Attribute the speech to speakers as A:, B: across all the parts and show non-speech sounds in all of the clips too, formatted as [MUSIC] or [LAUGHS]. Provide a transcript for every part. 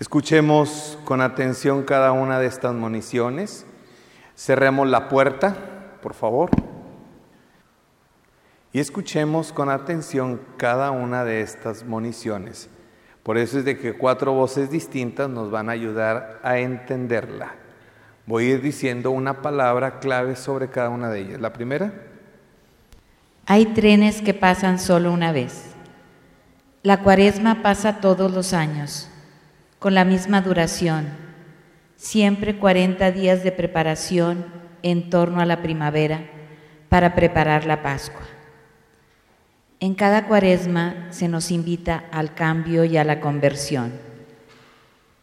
A: Escuchemos con atención cada una de estas municiones. Cerremos la puerta, por favor. Y escuchemos con atención cada una de estas municiones. Por eso es de que cuatro voces distintas nos van a ayudar a entenderla. Voy a ir diciendo una palabra clave sobre cada una de ellas. La primera.
B: Hay trenes que pasan solo una vez. La cuaresma pasa todos los años, con la misma duración, siempre 40 días de preparación en torno a la primavera para preparar la Pascua. En cada cuaresma se nos invita al cambio y a la conversión.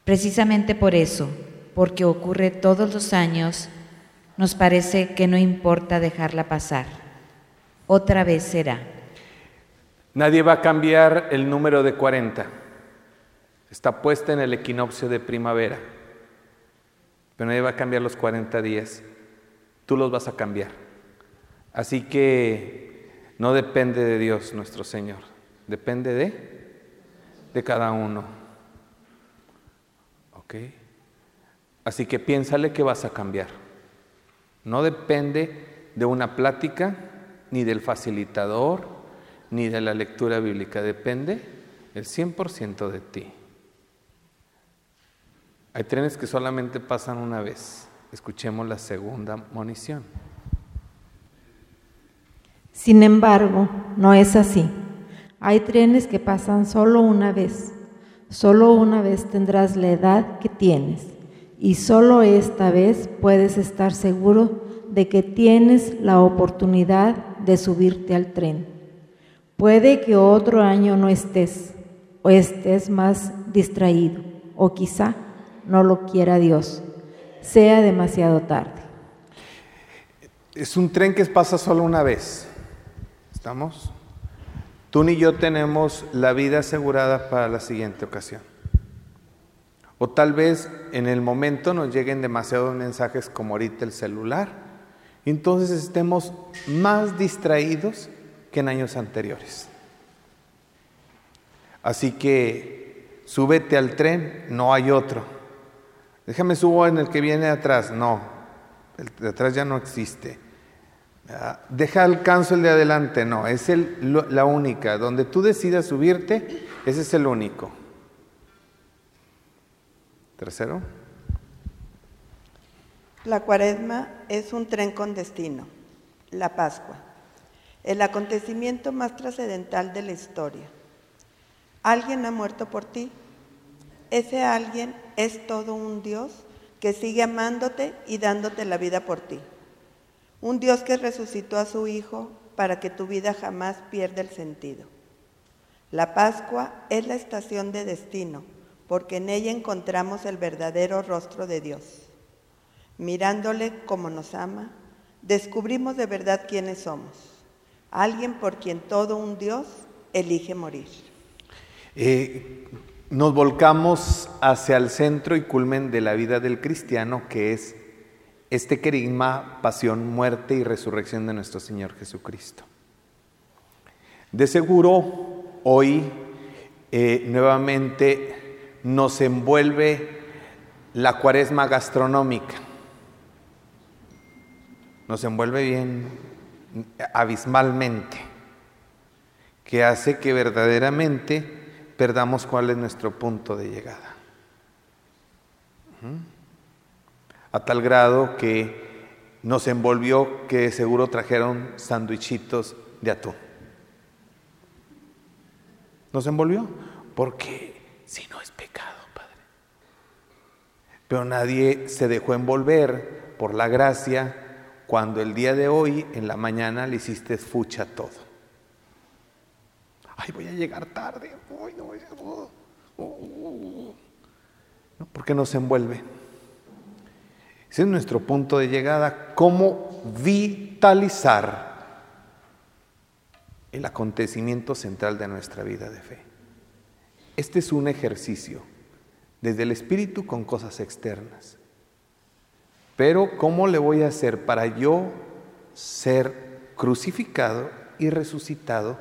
B: Precisamente por eso, porque ocurre todos los años, nos parece que no importa dejarla pasar. Otra vez será.
A: Nadie va a cambiar el número de 40. Está puesta en el equinoccio de primavera. Pero nadie va a cambiar los 40 días. Tú los vas a cambiar. Así que no depende de Dios nuestro Señor, depende de, de cada uno. ¿Ok? Así que piénsale que vas a cambiar. No depende de una plática, ni del facilitador, ni de la lectura bíblica. Depende el 100% de ti. Hay trenes que solamente pasan una vez. Escuchemos la segunda munición.
C: Sin embargo, no es así. Hay trenes que pasan solo una vez. Solo una vez tendrás la edad que tienes y solo esta vez puedes estar seguro de que tienes la oportunidad de subirte al tren. Puede que otro año no estés o estés más distraído o quizá no lo quiera Dios. Sea demasiado tarde.
A: Es un tren que pasa solo una vez. ¿Estamos? Tú ni yo tenemos la vida asegurada para la siguiente ocasión. O tal vez en el momento nos lleguen demasiados mensajes como ahorita el celular. Entonces estemos más distraídos que en años anteriores. Así que súbete al tren, no hay otro. Déjame subo en el que viene atrás. No, el de atrás ya no existe. Ah, deja alcanzo el de adelante, no, es el, la única. Donde tú decidas subirte, ese es el único. Tercero.
D: La cuaresma es un tren con destino, la Pascua, el acontecimiento más trascendental de la historia. Alguien ha muerto por ti. Ese alguien es todo un Dios que sigue amándote y dándote la vida por ti. Un Dios que resucitó a su Hijo para que tu vida jamás pierda el sentido. La Pascua es la estación de destino, porque en ella encontramos el verdadero rostro de Dios. Mirándole como nos ama, descubrimos de verdad quiénes somos. Alguien por quien todo un Dios elige morir.
A: Eh, nos volcamos hacia el centro y culmen de la vida del cristiano, que es este querigma, pasión, muerte y resurrección de nuestro Señor Jesucristo. De seguro, hoy eh, nuevamente nos envuelve la cuaresma gastronómica. Nos envuelve bien abismalmente, que hace que verdaderamente perdamos cuál es nuestro punto de llegada a tal grado que nos envolvió que seguro trajeron sandwichitos de atún. Nos envolvió porque si no es pecado, Padre. Pero nadie se dejó envolver por la gracia cuando el día de hoy, en la mañana, le hiciste fucha todo. Ay, voy a llegar tarde. Ay, no, oh, oh, oh, no, porque nos envuelve. Ese es nuestro punto de llegada, cómo vitalizar el acontecimiento central de nuestra vida de fe. Este es un ejercicio desde el espíritu con cosas externas. Pero ¿cómo le voy a hacer para yo ser crucificado y resucitado,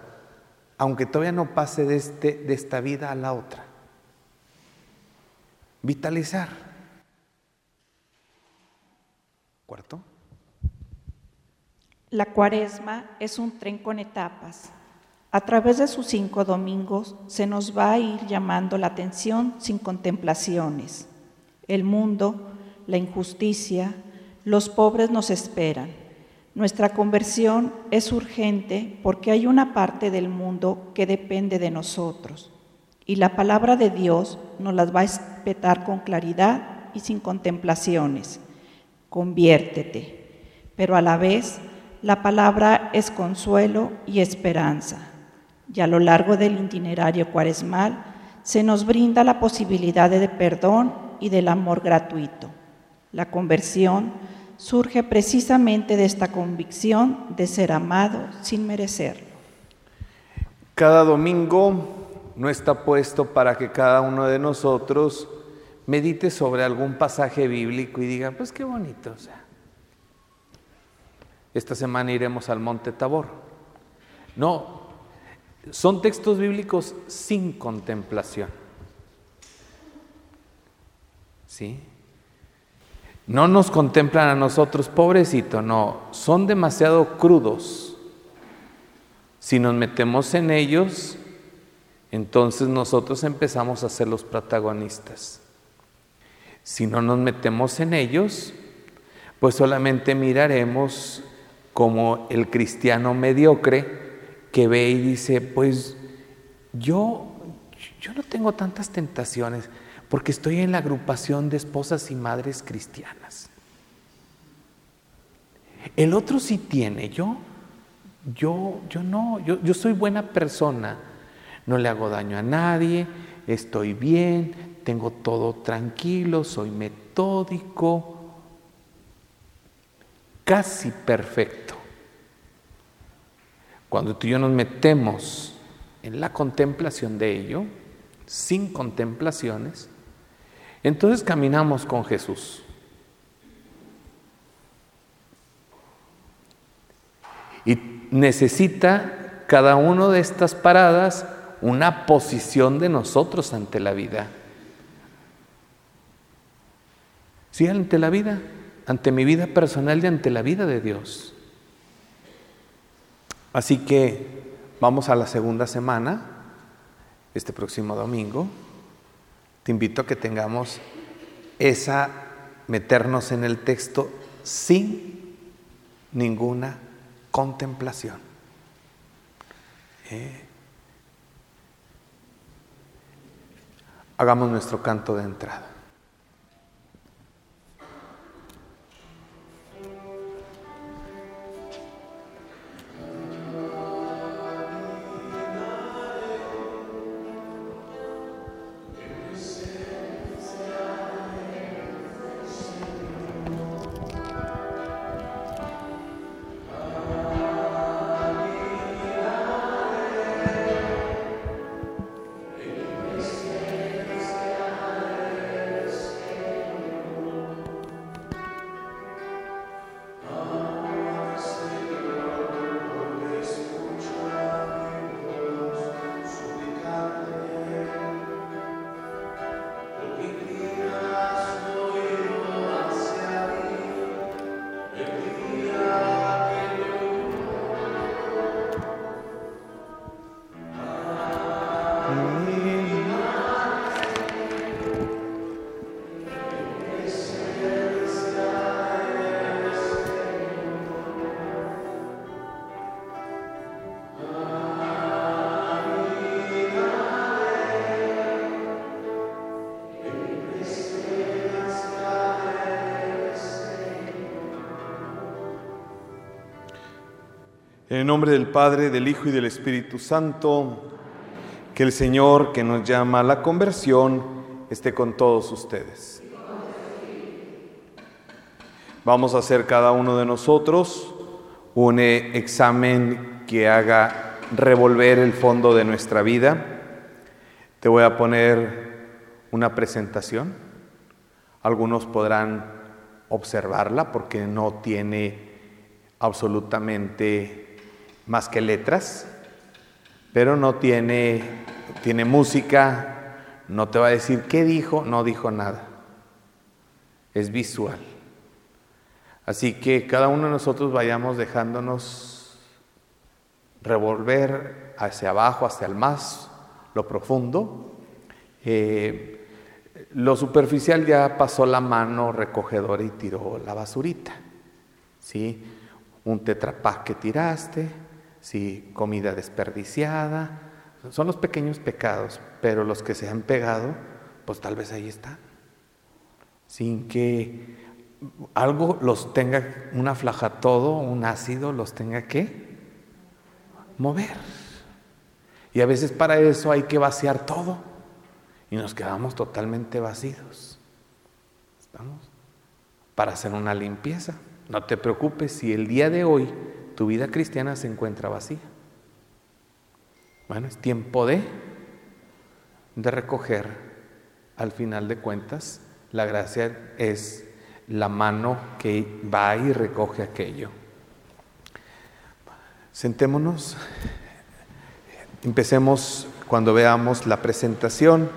A: aunque todavía no pase de, este, de esta vida a la otra? vitalizar. Cuarto.
E: La cuaresma es un tren con etapas. A través de sus cinco domingos se nos va a ir llamando la atención sin contemplaciones. El mundo, la injusticia, los pobres nos esperan. Nuestra conversión es urgente porque hay una parte del mundo que depende de nosotros y la palabra de Dios nos las va a espetar con claridad y sin contemplaciones. Conviértete, pero a la vez la palabra es consuelo y esperanza. Y a lo largo del itinerario cuaresmal se nos brinda la posibilidad de perdón y del amor gratuito. La conversión surge precisamente de esta convicción de ser amado sin merecerlo.
A: Cada domingo no está puesto para que cada uno de nosotros medite sobre algún pasaje bíblico y diga, pues qué bonito, o sea, esta semana iremos al Monte Tabor. No, son textos bíblicos sin contemplación. ¿Sí? No nos contemplan a nosotros, pobrecito, no, son demasiado crudos. Si nos metemos en ellos, entonces nosotros empezamos a ser los protagonistas. Si no nos metemos en ellos, pues solamente miraremos como el cristiano mediocre que ve y dice, pues yo, yo no tengo tantas tentaciones porque estoy en la agrupación de esposas y madres cristianas. El otro sí tiene, yo, yo, yo no, yo, yo soy buena persona, no le hago daño a nadie, estoy bien, tengo todo tranquilo, soy metódico, casi perfecto. Cuando tú y yo nos metemos en la contemplación de ello, sin contemplaciones, entonces caminamos con Jesús. Y necesita cada una de estas paradas una posición de nosotros ante la vida. Sí, ante la vida ante mi vida personal y ante la vida de Dios. Así que vamos a la segunda semana, este próximo domingo. Te invito a que tengamos esa, meternos en el texto sin ninguna contemplación. ¿Eh? Hagamos nuestro canto de entrada. En el nombre del Padre, del Hijo y del Espíritu Santo, que el Señor que nos llama a la conversión esté con todos ustedes. Vamos a hacer cada uno de nosotros un examen que haga revolver el fondo de nuestra vida. Te voy a poner una presentación. Algunos podrán observarla porque no tiene absolutamente más que letras, pero no tiene, tiene música, no te va a decir qué dijo, no dijo nada. Es visual. Así que cada uno de nosotros vayamos dejándonos revolver hacia abajo, hacia el más, lo profundo. Eh, lo superficial ya pasó la mano recogedora y tiró la basurita. ¿sí? Un tetrapack que tiraste, ¿sí? comida desperdiciada. Son los pequeños pecados, pero los que se han pegado, pues tal vez ahí están. Sin que algo los tenga, una flaja todo, un ácido los tenga que mover. Y a veces para eso hay que vaciar todo y nos quedamos totalmente vacíos. ¿Estamos? Para hacer una limpieza. No te preocupes si el día de hoy tu vida cristiana se encuentra vacía. Bueno, es tiempo de, de recoger. Al final de cuentas, la gracia es la mano que va y recoge aquello. Sentémonos, empecemos cuando veamos la presentación,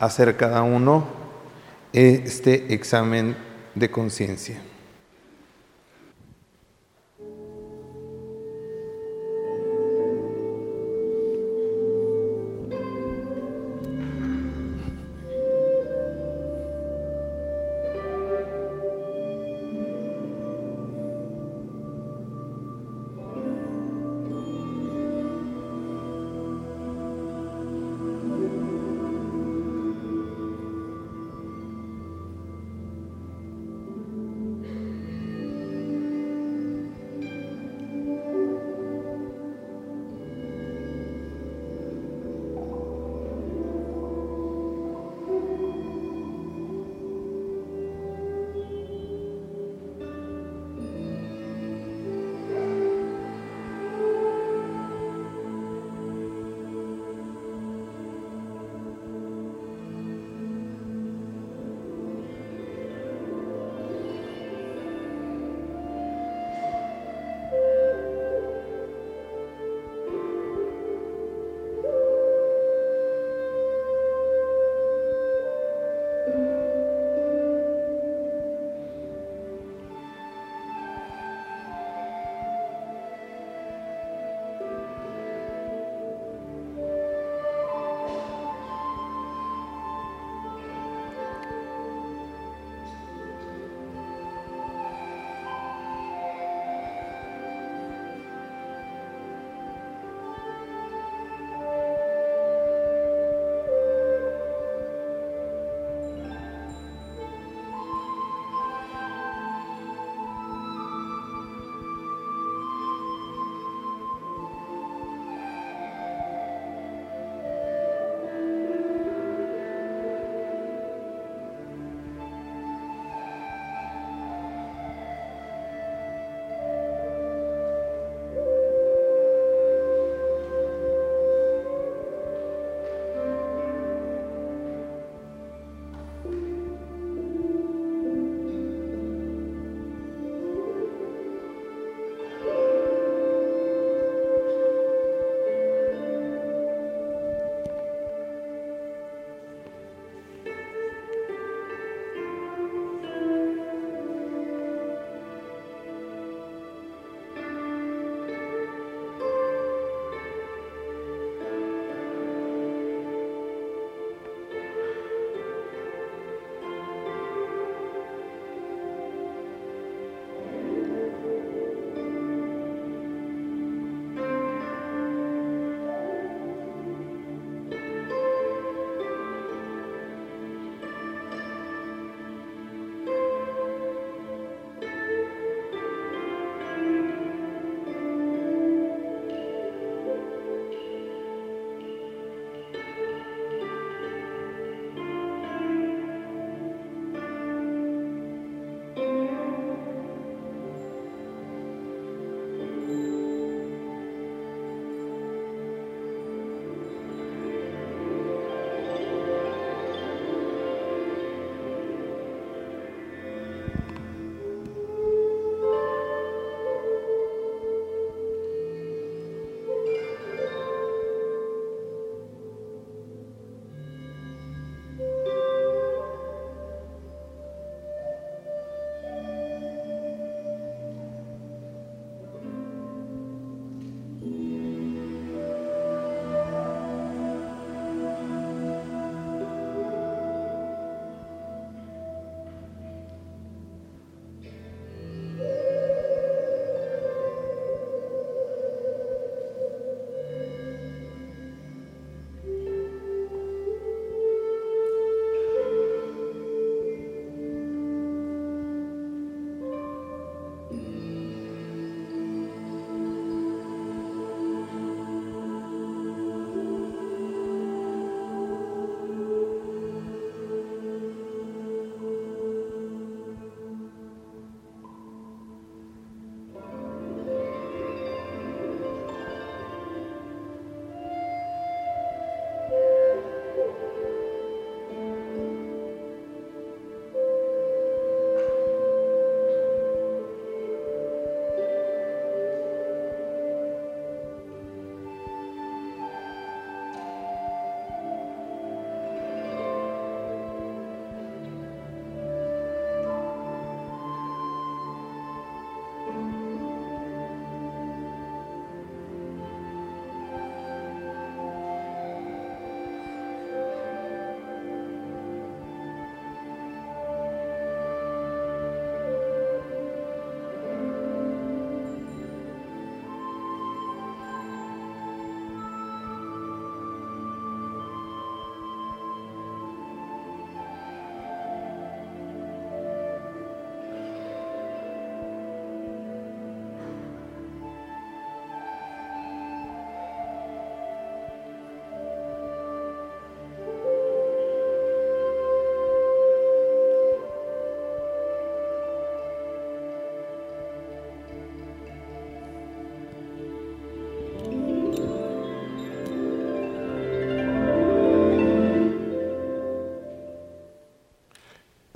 A: hacer cada uno este examen de conciencia.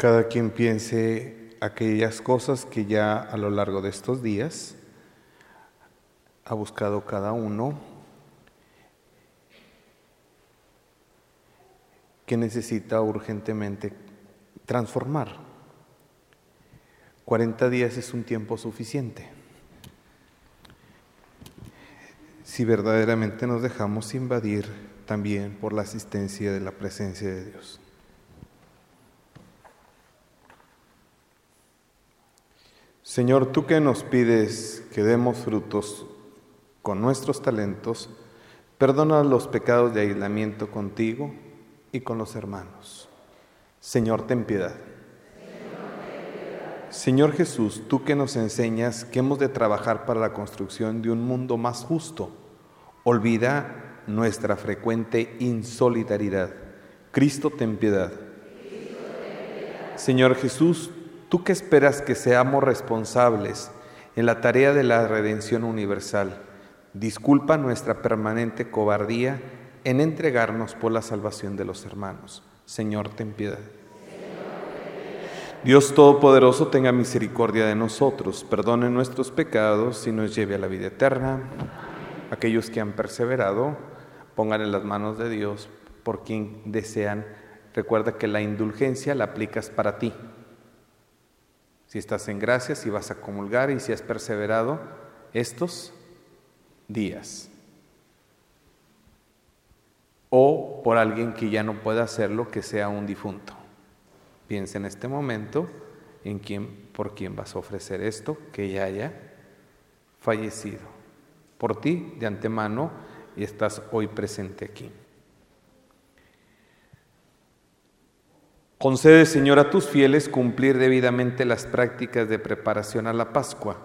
A: Cada quien piense aquellas cosas que ya a lo largo de estos días ha buscado cada uno que necesita urgentemente transformar. 40 días es un tiempo suficiente. Si verdaderamente nos dejamos invadir también por la asistencia de la presencia de Dios. Señor, tú que nos pides que demos frutos con nuestros talentos, perdona los pecados de aislamiento contigo y con los hermanos. Señor, ten piedad. Señor Jesús, tú que nos enseñas que hemos de trabajar para la construcción de un mundo más justo, olvida nuestra frecuente insolidaridad. Cristo, ten piedad. Señor Jesús, tú que esperas que seamos responsables en la tarea de la redención universal, disculpa nuestra permanente cobardía en entregarnos por la salvación de los hermanos. Señor, ten piedad. Dios Todopoderoso tenga misericordia de nosotros, perdone nuestros pecados y nos lleve a la vida eterna. Aquellos que han perseverado, pongan en las manos de Dios por quien desean. Recuerda que la indulgencia la aplicas para ti. Si estás en gracia, si vas a comulgar y si has perseverado estos días. O por alguien que ya no pueda hacerlo, que sea un difunto. Piensa en este momento en quién, por quién vas a ofrecer esto, que ya haya fallecido. Por ti, de antemano, y estás hoy presente aquí. Concede, Señor, a tus fieles cumplir debidamente las prácticas de preparación a la Pascua,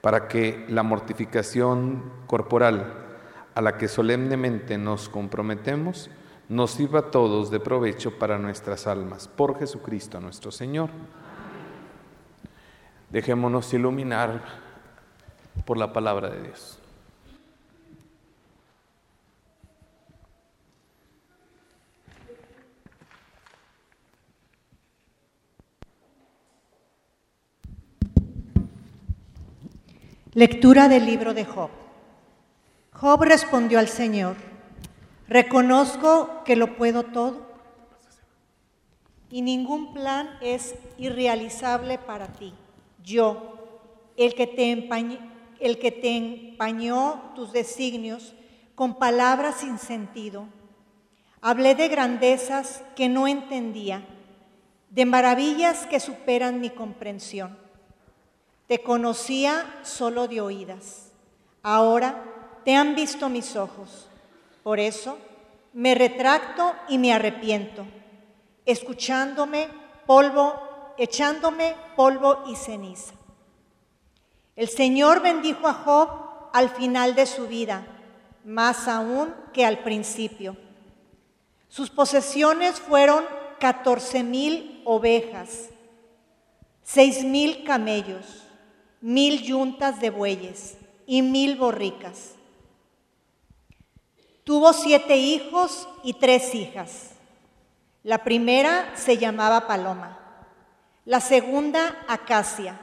A: para que la mortificación corporal a la que solemnemente nos comprometemos nos sirva a todos de provecho para nuestras almas. Por Jesucristo nuestro Señor. Dejémonos iluminar por la palabra de Dios.
F: Lectura del libro de Job. Job respondió al Señor, reconozco que lo puedo todo y ningún plan es irrealizable para ti. Yo, el que te, empañó, el que te empañó tus designios con palabras sin sentido, hablé de grandezas que no entendía, de maravillas que superan mi comprensión. Te conocía solo de oídas. Ahora te han visto mis ojos. Por eso me retracto y me arrepiento, escuchándome polvo, echándome polvo y ceniza. El Señor bendijo a Job al final de su vida, más aún que al principio. Sus posesiones fueron catorce mil ovejas, seis mil camellos, mil yuntas de bueyes y mil borricas Tuvo siete hijos y tres hijas. La primera se llamaba Paloma, la segunda Acacia,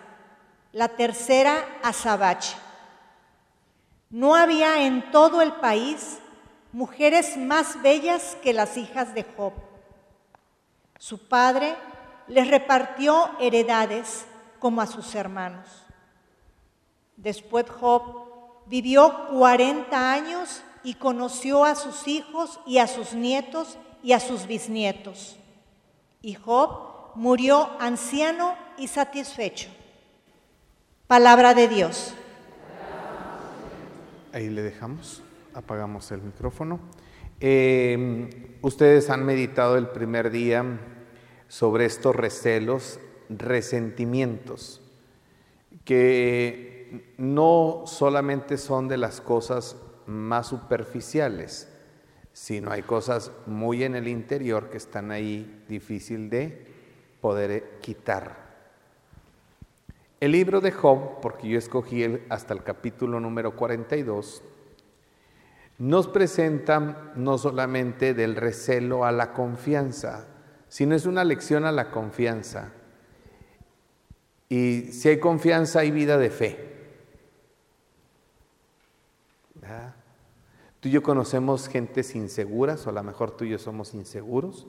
F: la tercera Azabache. No había en todo el país mujeres más bellas que las hijas de Job. Su padre les repartió heredades como a sus hermanos. Después Job vivió 40 años y conoció a sus hijos y a sus nietos y a sus bisnietos. Y Job murió anciano y satisfecho. Palabra de Dios.
A: Ahí le dejamos, apagamos el micrófono. Em, ustedes han meditado el primer día sobre estos recelos, resentimientos, que no solamente son de las cosas más superficiales, sino hay cosas muy en el interior que están ahí difícil de poder quitar. El libro de Job, porque yo escogí hasta el capítulo número 42, nos presenta no solamente del recelo a la confianza, sino es una lección a la confianza. Y si hay confianza, hay vida de fe. Tú y yo conocemos gentes inseguras, o a lo mejor tú y yo somos inseguros,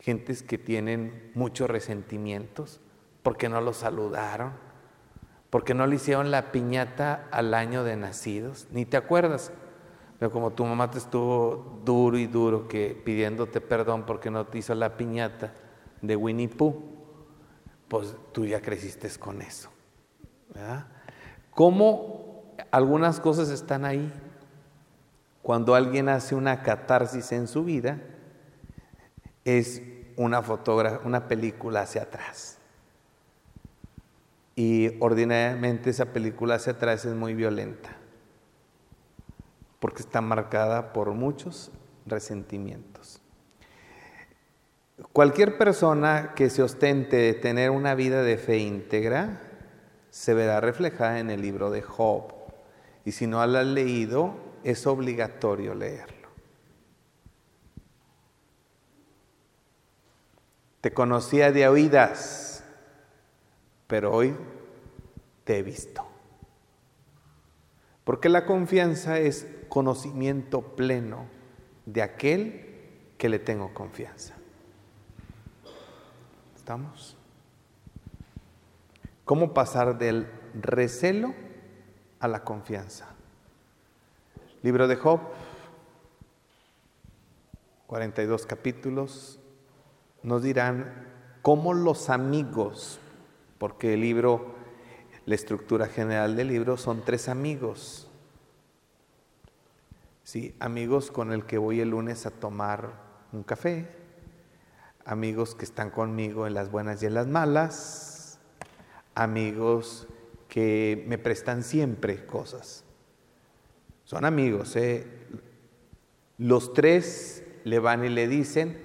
A: gentes que tienen muchos resentimientos porque no los saludaron, porque no le hicieron la piñata al año de nacidos, ni te acuerdas. Pero como tu mamá te estuvo duro y duro que pidiéndote perdón porque no te hizo la piñata de Winnie Pooh, pues tú ya creciste con eso. ¿Cómo algunas cosas están ahí? Cuando alguien hace una catarsis en su vida, es una una película hacia atrás. Y ordinariamente esa película hacia atrás es muy violenta, porque está marcada por muchos resentimientos. Cualquier persona que se ostente de tener una vida de fe íntegra se verá reflejada en el libro de Job. Y si no la has leído, es obligatorio leerlo. Te conocía de oídas, pero hoy te he visto. Porque la confianza es conocimiento pleno de aquel que le tengo confianza. ¿Estamos? ¿Cómo pasar del recelo a la confianza? Libro de Job, 42 capítulos, nos dirán cómo los amigos, porque el libro, la estructura general del libro son tres amigos. Sí, amigos con el que voy el lunes a tomar un café, amigos que están conmigo en las buenas y en las malas, amigos que me prestan siempre cosas. Son amigos. ¿eh? Los tres le van y le dicen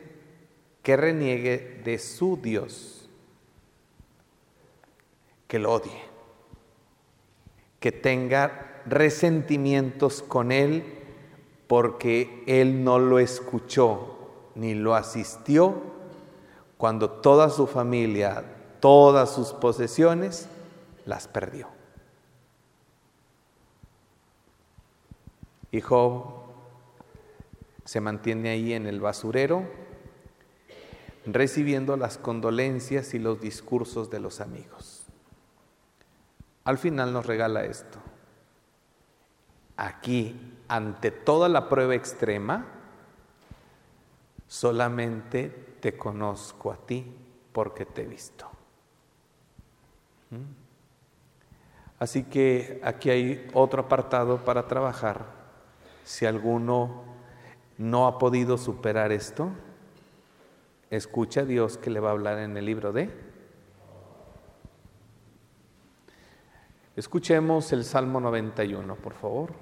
A: que reniegue de su Dios, que lo odie, que tenga resentimientos con él porque él no lo escuchó ni lo asistió cuando toda su familia, todas sus posesiones, las perdió. Y Job se mantiene ahí en el basurero, recibiendo las condolencias y los discursos de los amigos. Al final nos regala esto. Aquí, ante toda la prueba extrema, solamente te conozco a ti porque te he visto. ¿Mm? Así que aquí hay otro apartado para trabajar si alguno no ha podido superar esto, escucha a Dios que le va a hablar en el libro de... Escuchemos el Salmo 91, por favor.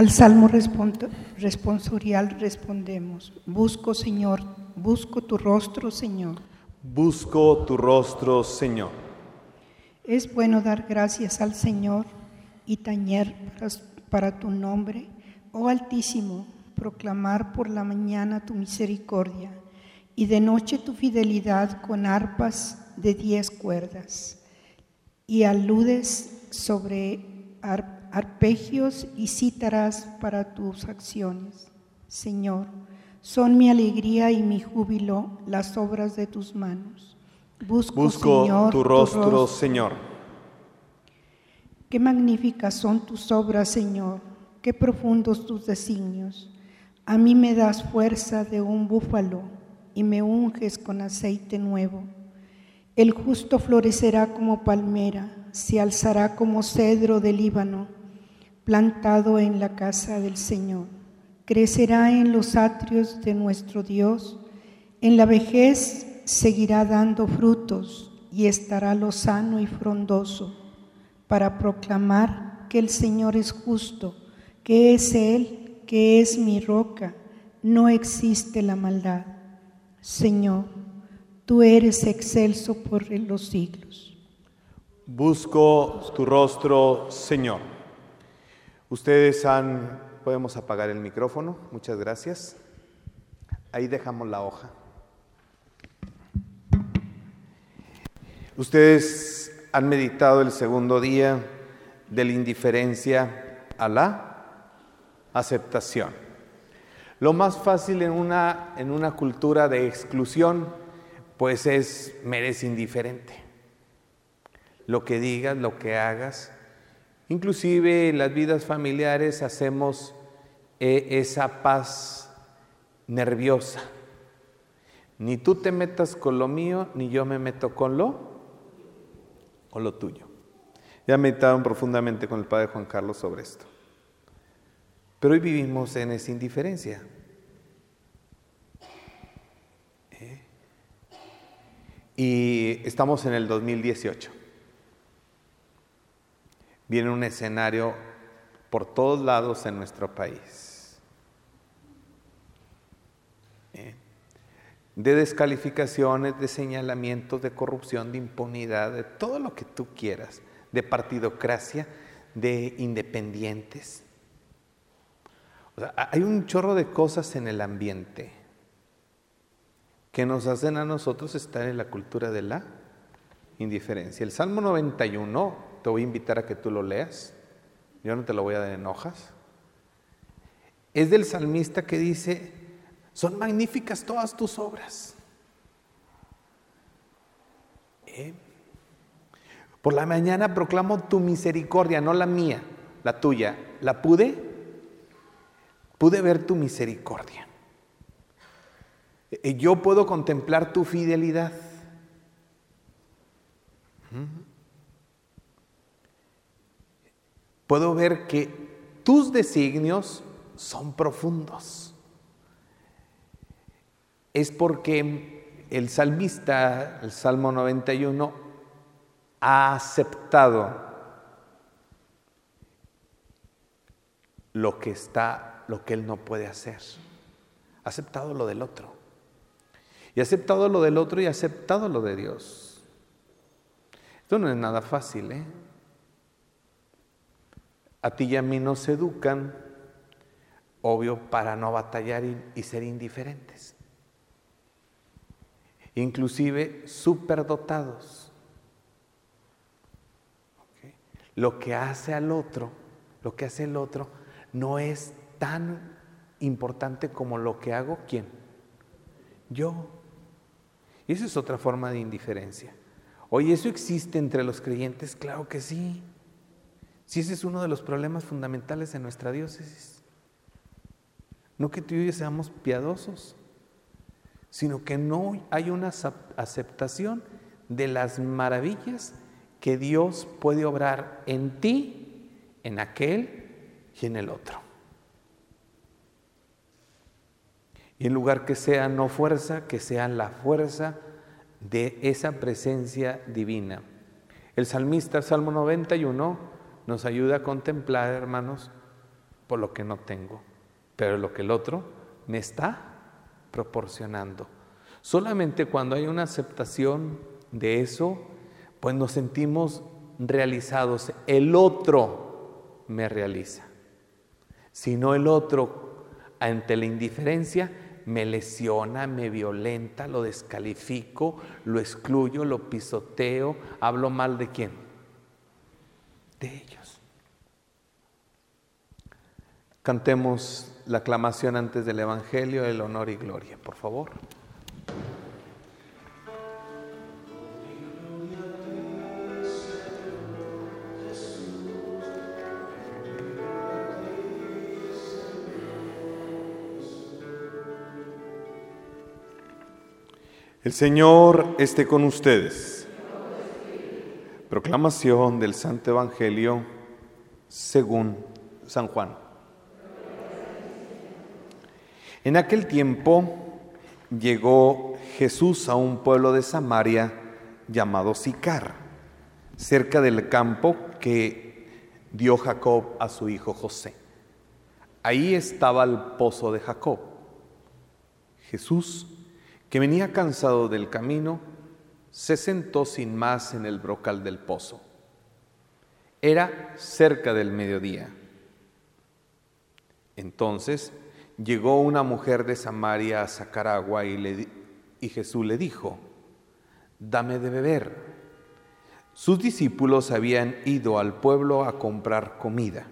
G: Al Salmo responsorial respondemos, busco Señor, busco tu rostro Señor.
A: Busco tu rostro Señor.
G: Es bueno dar gracias al Señor y tañer para, tu nombre, oh Altísimo, proclamar por la mañana tu misericordia y de noche tu fidelidad con arpas de diez cuerdas y aludes sobre arpegios y cítaras para tus acciones. Señor, son mi alegría y mi júbilo las obras de tus manos.
A: Busco, tu, rostro, Señor.
G: Qué magníficas son tus obras, Señor, qué profundos tus designios. A mí me das fuerza de un búfalo y me unges con aceite nuevo. El justo florecerá como palmera, se alzará como cedro del Líbano, plantado en la casa del Señor. Crecerá en los atrios de nuestro Dios, en la vejez seguirá dando frutos y estará lozano y frondoso para proclamar que el Señor es justo, que es Él, que es mi roca, no existe la maldad. Señor, tú eres excelso por los siglos.
A: Busco tu rostro, Señor. Ustedes han, podemos apagar el micrófono, muchas gracias. Ahí dejamos la hoja. Ustedes han meditado el segundo día de la indiferencia a la aceptación. Lo más fácil en una, en una cultura de exclusión, pues es, me indiferente. Lo que digas, lo que hagas, inclusive en las vidas familiares hacemos eh, esa paz nerviosa. Ni tú te metas con lo mío, ni yo me meto con lo, con lo tuyo. Ya meditaron profundamente con el Padre Juan Carlos sobre esto. Pero hoy vivimos en esa indiferencia. ¿Eh? Y estamos en el 2018. Viene un escenario por todos lados en nuestro país. ¿Eh? De descalificaciones, de señalamientos, de corrupción, de impunidad, de todo lo que tú quieras, de partidocracia, de independientes hay un chorro de cosas en el ambiente que nos hacen a nosotros estar en la cultura de la indiferencia. El Salmo 91, te voy a invitar a que tú lo leas, yo no te lo voy a dar en hojas, es del salmista que dice, son magníficas todas tus obras. ¿Eh? Por la mañana proclamo tu misericordia, no la mía, la tuya. ¿La pude? pude ver tu misericordia. Eh, yo puedo contemplar tu fidelidad. Puedo ver que tus designios son profundos. Es porque el salmista, el Salmo 91, ha aceptado lo que está lo que él no puede hacer. Ha aceptado lo del otro. Y ha aceptado lo del otro y ha aceptado lo de Dios. Esto no es nada fácil, ¿eh? A ti y a mí nos educan, obvio, para no batallar y, ser indiferentes. Inclusive superdotados. Lo que hace al otro, lo que hace el otro, no es tan importante como lo que hago, ¿quién? Yo. Y esa es otra forma de indiferencia. Oye, ¿eso existe entre los creyentes? Claro que sí. Si ese es uno de los problemas fundamentales en nuestra diócesis. No que tú y yo seamos piadosos, sino que no hay una aceptación de las maravillas que Dios puede obrar en ti, en aquel y en el otro. Y en lugar que sea no fuerza, que sea la fuerza de esa presencia divina. El salmista, Salmo 91, nos ayuda a contemplar, hermanos, por lo que no tengo, pero lo que el otro me está proporcionando. Solamente cuando hay una aceptación de eso, pues nos sentimos realizados. El otro me realiza. Si no el otro, ante la indiferencia, me lesiona, me violenta, lo descalifico, lo excluyo, lo pisoteo, hablo mal de quién? De ellos. Cantemos la aclamación antes del Evangelio, el honor y gloria, por favor. El Señor esté con ustedes. Proclamación del Santo Evangelio según San Juan. En aquel tiempo llegó Jesús a un pueblo de Samaria llamado Sicar, cerca del campo que dio Jacob a su hijo José. Ahí estaba el pozo de Jacob. Jesús que venía cansado del camino, se sentó sin más en el brocal del pozo. Era cerca del mediodía. Entonces llegó una mujer de Samaria a sacar agua y, y Jesús le dijo, dame de beber. Sus discípulos habían ido al pueblo a comprar comida.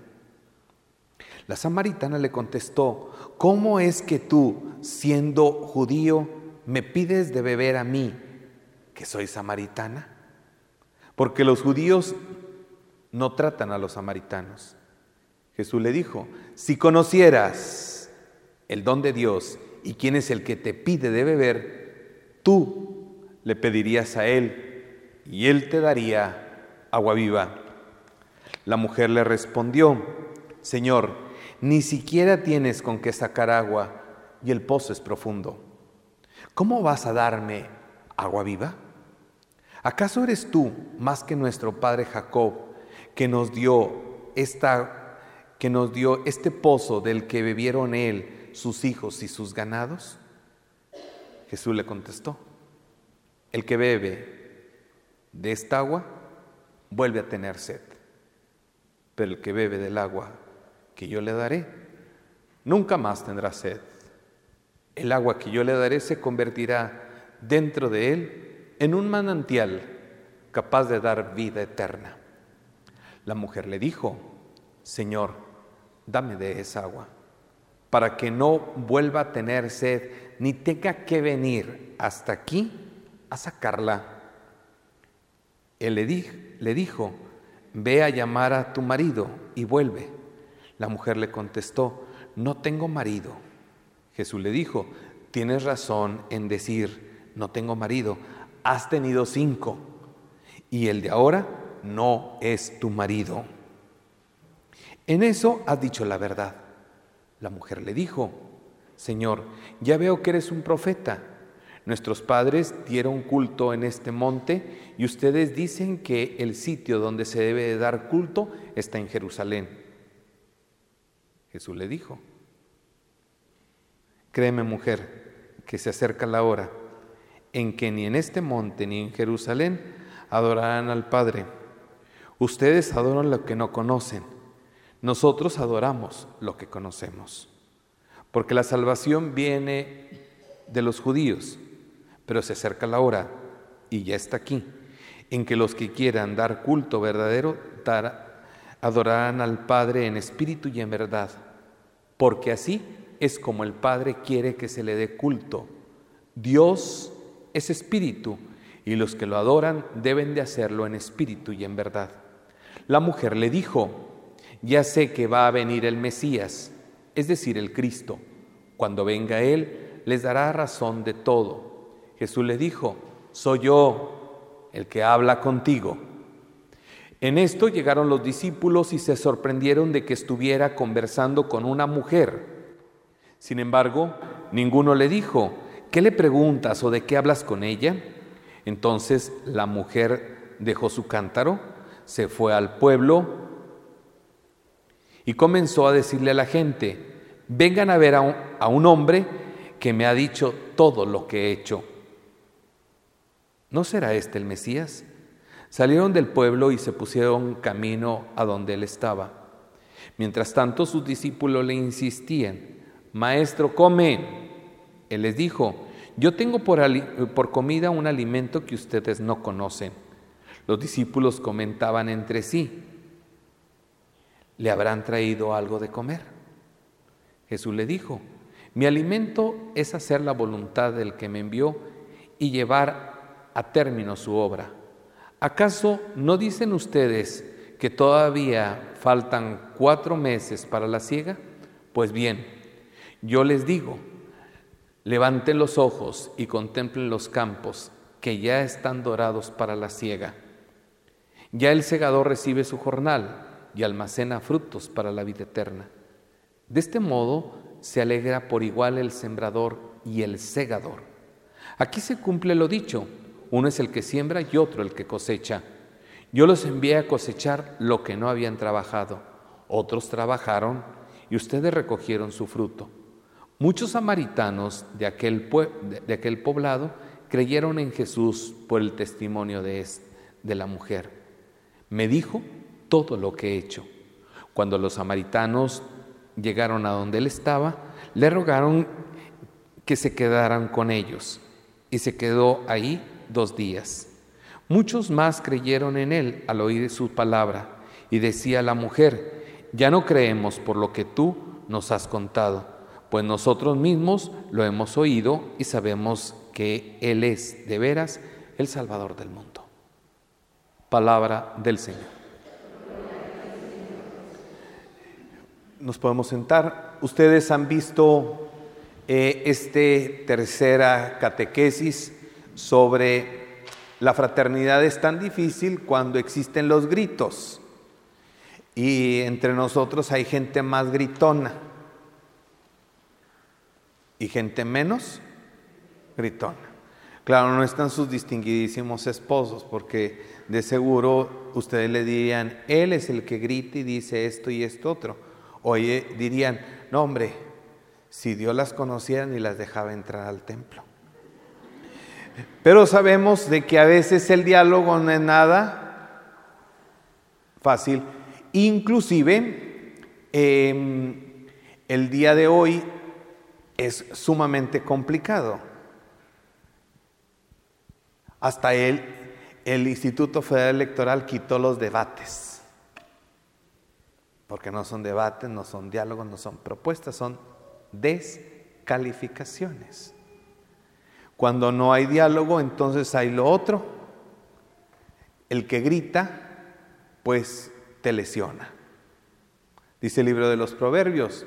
A: La samaritana le contestó, ¿cómo es que tú, siendo judío, me pides de beber a mí, que soy samaritana? Porque los judíos no tratan a los samaritanos. Jesús le dijo, si conocieras el don de Dios y quién es el que te pide de beber, tú le pedirías a él y él te daría agua viva. La mujer le respondió, Señor, ni siquiera tienes con qué sacar agua y el pozo es profundo. ¿Cómo vas a darme agua viva? ¿Acaso eres tú más que nuestro padre Jacob, que nos dio esta que nos dio este pozo del que bebieron él, sus hijos y sus ganados? Jesús le contestó, el que bebe de esta agua vuelve a tener sed, pero el que bebe del agua que yo le daré, nunca más tendrá sed. El agua que yo le daré se convertirá dentro de él en un manantial capaz de dar vida eterna. La mujer le dijo, Señor, dame de esa agua, para que no vuelva a tener sed, ni tenga que venir hasta aquí a sacarla. Él le, dijo, ve a llamar a tu marido y vuelve. La mujer le contestó, no tengo marido. Jesús le dijo, tienes razón en decir, no tengo marido, has tenido cinco, y el de ahora no es tu marido. En eso has dicho la verdad. La mujer le dijo, Señor, ya veo que eres un profeta. Nuestros padres dieron culto en este monte y ustedes dicen que el sitio donde se debe de dar culto está en Jerusalén. Jesús le dijo, créeme mujer, que se acerca la hora en que ni en este monte ni en Jerusalén adorarán al Padre. Ustedes adoran lo que no conocen nosotros adoramos lo que conocemos, porque la salvación viene de los judíos, pero se acerca la hora, y ya está aquí, en que los que quieran dar culto verdadero adorarán al Padre en espíritu y en verdad, porque así es como el Padre quiere que se le dé culto. Dios es espíritu, y los que lo adoran deben de hacerlo en espíritu y en verdad. La mujer le dijo, ya sé que va a venir el Mesías, es decir, el Cristo. Cuando venga Él, les dará razón de todo. Jesús le dijo, soy yo el que habla contigo. En esto llegaron los discípulos y se sorprendieron de que estuviera conversando con una mujer. Sin embargo, ninguno le dijo, ¿qué le preguntas o de qué hablas con ella? Entonces la mujer dejó su cántaro, se fue al pueblo y comenzó a decirle a la gente, vengan a ver a un, hombre que me ha dicho todo lo que he hecho. ¿No será este el Mesías? Salieron del pueblo y se pusieron camino a donde él estaba. Mientras tanto sus discípulos le insistían, Maestro, come. Él les dijo, yo tengo por, por comida un alimento que ustedes no conocen. Los discípulos comentaban entre sí, le habrán traído algo de comer. Jesús le dijo, mi alimento es hacer la voluntad del que me envió y llevar a término su obra. ¿Acaso no dicen ustedes que todavía faltan cuatro meses para la siega? Pues bien, yo les digo, levanten los ojos y contemplen los campos que ya están dorados para la siega. Ya el segador recibe su jornal y almacena frutos para la vida eterna. De este modo se alegra por igual el sembrador y el segador. Aquí se cumple lo dicho, uno es el que siembra y otro el que cosecha. Yo los envié a cosechar lo que no habían trabajado, otros trabajaron y ustedes recogieron su fruto. Muchos samaritanos de aquel, de aquel poblado creyeron en Jesús por el testimonio de, de la mujer. Me dijo todo lo que he hecho. Cuando los samaritanos llegaron a donde él estaba, le rogaron que se quedaran con ellos y se quedó ahí dos días. Muchos más creyeron en él al oír su palabra y decía la mujer, ya no creemos por lo que tú nos has contado, pues nosotros mismos lo hemos oído y sabemos que Él es de veras el Salvador del mundo. Palabra del Señor. Nos podemos sentar. Ustedes han visto eh, este tercera catequesis sobre la fraternidad es tan difícil cuando existen los gritos. Y entre nosotros hay gente más gritona y gente menos gritona. Claro, no están sus distinguidísimos esposos, porque de seguro ustedes le dirían, él es el que grita y dice esto y esto otro. Oye, dirían, no hombre, si Dios las conociera ni las dejaba entrar al templo. Pero sabemos de que a veces el diálogo no es nada fácil. Inclusive, em, el día de hoy es sumamente complicado. Hasta él, el Instituto Federal Electoral quitó los debates, porque no son debates, no son diálogos, no son propuestas, son descalificaciones. Cuando no hay diálogo, entonces hay lo otro. El que grita, pues te lesiona. Dice el libro de los Proverbios,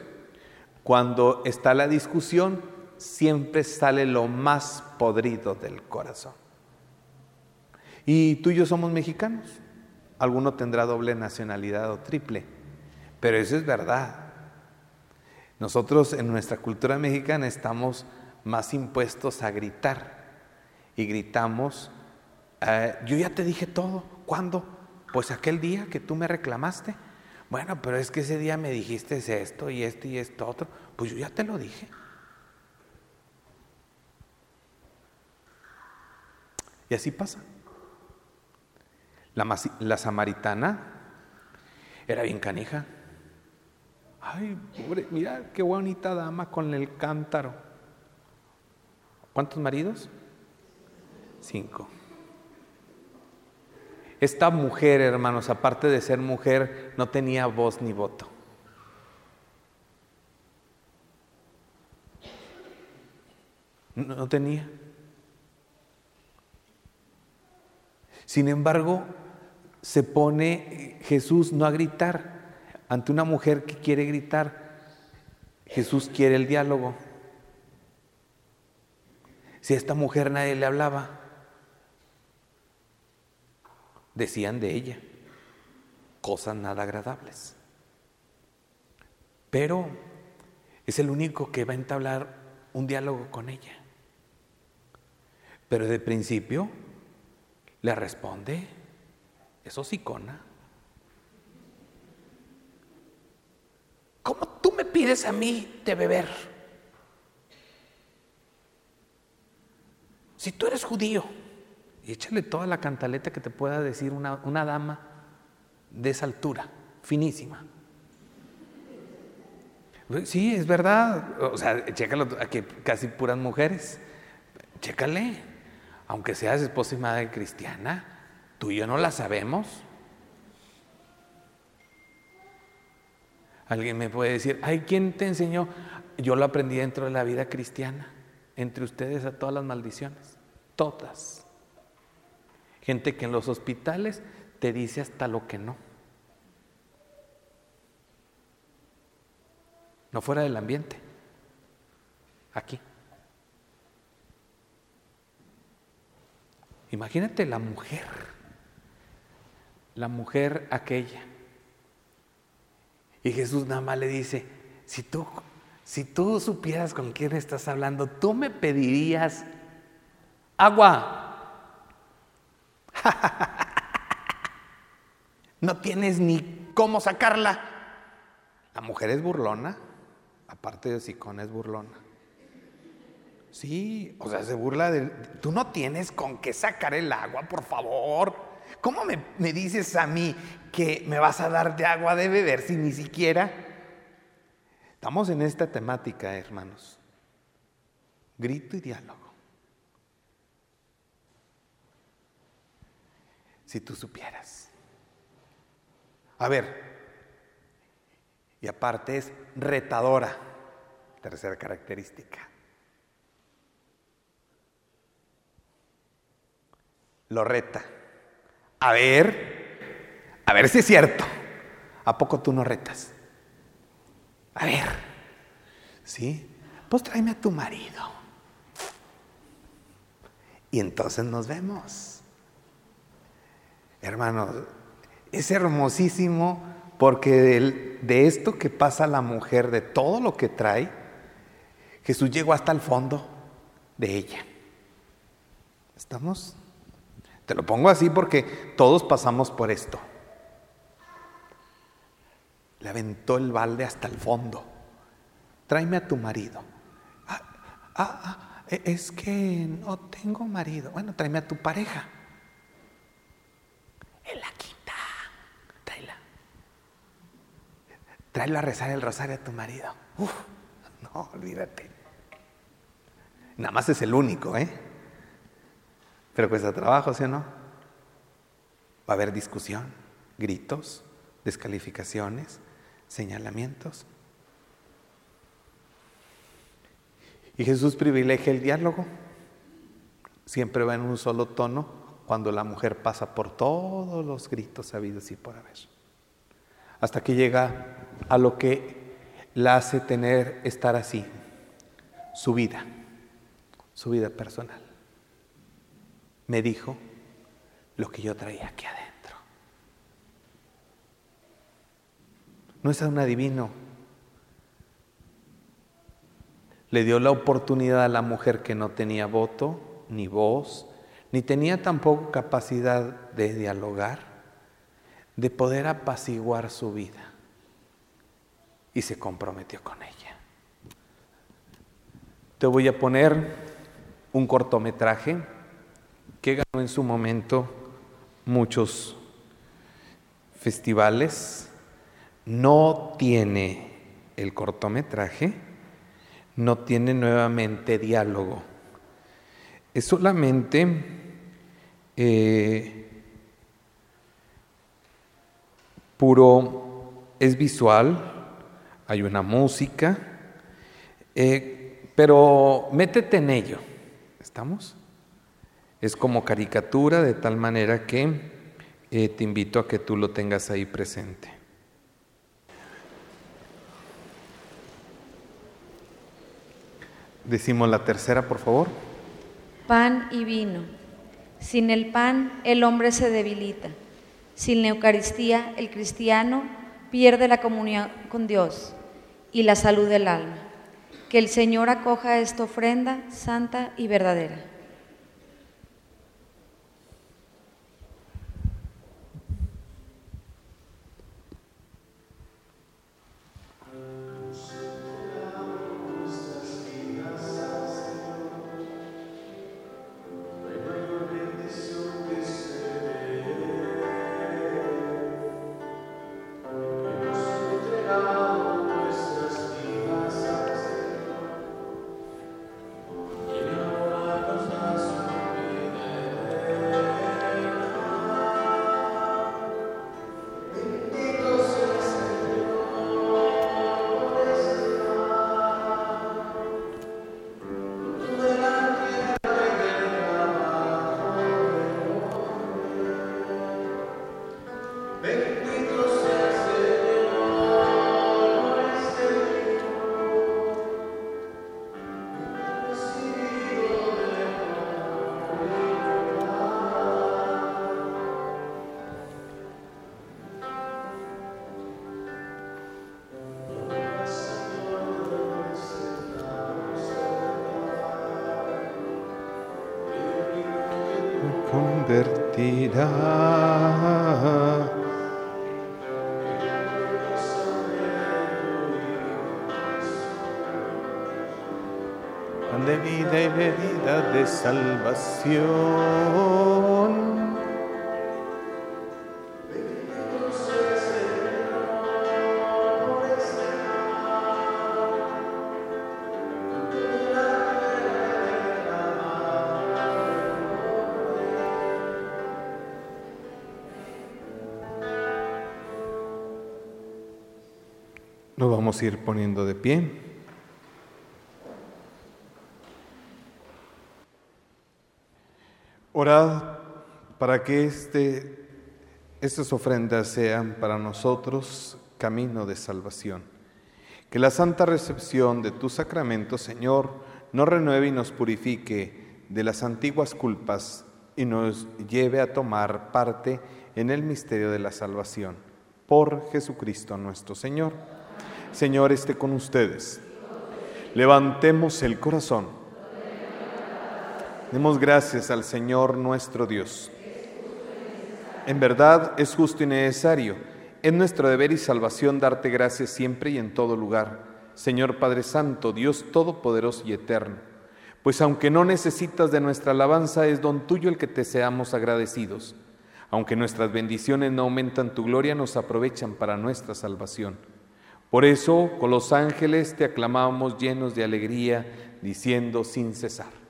A: cuando está la discusión, siempre sale lo más podrido del corazón. Y tú y yo somos mexicanos. Alguno tendrá doble nacionalidad o triple, pero eso es verdad. Nosotros en nuestra cultura mexicana estamos más impuestos a gritar y gritamos, eh, yo ya te dije todo, ¿cuándo? Pues aquel día que tú me reclamaste. Bueno, pero es que ese día me dijiste esto y esto y esto otro. Pues yo ya te lo dije. Y así pasa. La, la samaritana era bien canija. Ay, pobre, mira qué bonita dama con el cántaro. ¿Cuántos maridos? Cinco. Esta mujer, hermanos, aparte de ser mujer, no tenía voz ni voto. No, tenía. Sin embargo, se pone Jesús no a gritar. Ante una mujer que quiere gritar, Jesús quiere el diálogo. Si a esta mujer nadie le hablaba, decían de ella cosas nada agradables. Pero es el único que va a entablar un diálogo con ella. Pero de principio le responde, eso sicona. ¿Cómo tú me pides a mí de beber? Si tú eres judío, y échale toda la cantaleta que te pueda decir una, una dama de esa altura, finísima. Sí, es verdad. O sea, chécalo, aquí casi puras mujeres. Chécale. Aunque seas esposa y madre cristiana, tú y yo no la sabemos. Alguien me puede decir, ay, ¿quién te enseñó? Yo lo aprendí dentro de la vida cristiana. Entre ustedes a todas las maldiciones. Todas. Gente que en los hospitales te dice hasta lo que no. No fuera del ambiente. Aquí. Imagínate la mujer. La mujer aquella. Y Jesús nada más le dice, si tú, si tú supieras con quién estás hablando, tú me pedirías agua. [LAUGHS] no tienes ni cómo sacarla. La mujer es burlona, aparte de sicón es burlona. Sí, o sea, se burla de... Tú no tienes con qué sacar el agua, por favor. ¿Cómo me, me dices a mí que me vas a dar de agua de beber si ni siquiera... Estamos en esta temática, hermanos. Grito y diálogo. Si tú supieras. A ver, y aparte es retadora, tercera característica. Lo reta. A ver, a ver si es cierto. ¿A poco tú no retas? A ver, ¿sí? Pues tráeme a tu marido. Y entonces nos vemos. Hermanos, es hermosísimo porque de, de esto que pasa la mujer, de todo lo que trae, Jesús llegó hasta el fondo de ella. ¿Estamos? Te lo pongo así porque todos pasamos por esto. Le aventó el balde hasta el fondo. Tráeme a tu marido. Ah, ah, ah, e, es que no tengo marido. Bueno, tráeme a tu pareja. En la quinta. Tráela. Tráela a rezar el rosario a tu marido. Uf, no, olvídate. Nada más es el único, ¿eh? Pero cuesta trabajo, ¿sí o no? Va a haber discusión, gritos, descalificaciones, señalamientos. Y Jesús privilegia el diálogo. Siempre va en un solo tono cuando la mujer pasa por todos los gritos habidos y por haber. Hasta que llega a lo que la hace tener, estar así, su vida, su vida personal. Me dijo lo que yo traía aquí adentro. No es un adivino. Le dio la oportunidad a la mujer que no tenía voto, ni voz, ni tenía tampoco capacidad de dialogar, de poder apaciguar su vida. Y se comprometió con ella. Te voy a poner un cortometraje que ganó en su momento muchos festivales no tiene el cortometraje, no tiene nuevamente diálogo. Es solamente eh, puro, es visual, hay una música, eh, pero métete en ello, ¿estamos? Es como caricatura de tal manera que eh, te invito a que tú lo tengas ahí presente. Decimos la tercera, por favor.
B: Pan y vino. Sin el pan el hombre se debilita. Sin la Eucaristía el cristiano pierde la comunión con Dios y la salud del alma. Que el Señor acoja esta ofrenda santa y verdadera.
A: Convertirá. Nos vamos a ir poniendo de pie. Orad para que este, estas ofrendas sean para nosotros camino de salvación. Que la santa recepción de tu sacramento, Señor, nos renueve y nos purifique de las antiguas culpas y nos lleve a tomar parte en el misterio de la salvación. Por Jesucristo nuestro Señor. Señor esté con ustedes. Levantemos el corazón. Demos gracias al Señor nuestro Dios. En verdad es justo y necesario. Es nuestro deber y salvación darte gracias siempre y en todo lugar. Señor Padre Santo, Dios Todopoderoso y Eterno. Pues aunque no necesitas de nuestra alabanza, es don tuyo el que te seamos agradecidos. Aunque nuestras bendiciones no aumentan tu gloria, nos aprovechan para nuestra salvación. Por eso, con los ángeles te aclamamos llenos de alegría, diciendo sin cesar.